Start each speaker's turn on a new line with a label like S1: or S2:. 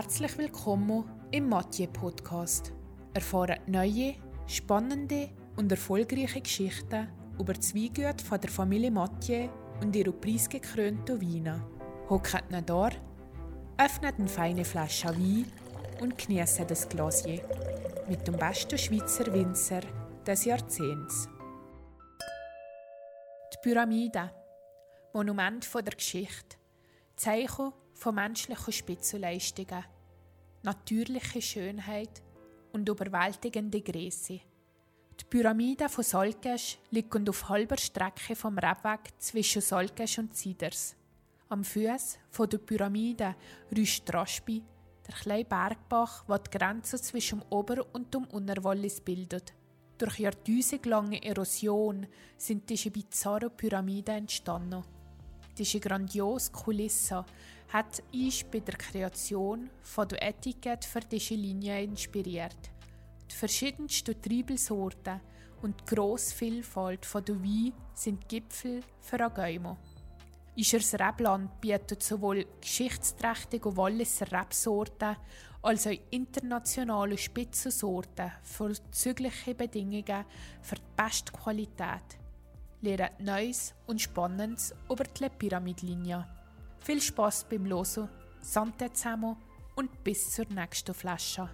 S1: Herzlich willkommen im Mathieu Podcast. Erfahren neue, spannende und erfolgreiche Geschichten über die Weingüte von der Familie Mathieu und ihre preisgekrönten Weine. Hockt ihn da, öffnet eine feine Flasche Wein und genießt das Glasier mit dem besten Schweizer Winzer des Jahrzehnts. Die Pyramide, Monument der Geschichte, Zeichen von menschlichen Spitzenleistungen, natürliche Schönheit und überwältigende Größe. Die Pyramide von Solkesch liegt auf halber Strecke vom Rebweg zwischen Solkesch und Ziders. Am Fuß der Pyramide rüscht Raspi, der kleine Bergbach, der die Grenze zwischen dem Ober- und dem Unterwallis bildet. Durch jahrtausendlange Erosion sind diese bizarre Pyramiden entstanden. Diese grandiose Kulisse hat uns bei der Kreation von der Etikette für diese Linie inspiriert. Die verschiedensten Triebelsorten und die grosse Vielfalt der Wein sind Gipfel für Agäumo. Ischers Rebland bietet sowohl geschichtsträchtige Walliser Rebsorten als auch internationale Spitzensorten vorzügliche Bedingungen für die beste Qualität lernt Neues und Spannendes über die Pyramidlinie. Viel Spaß beim Losen, Sante zusammen und bis zur nächsten Flasche.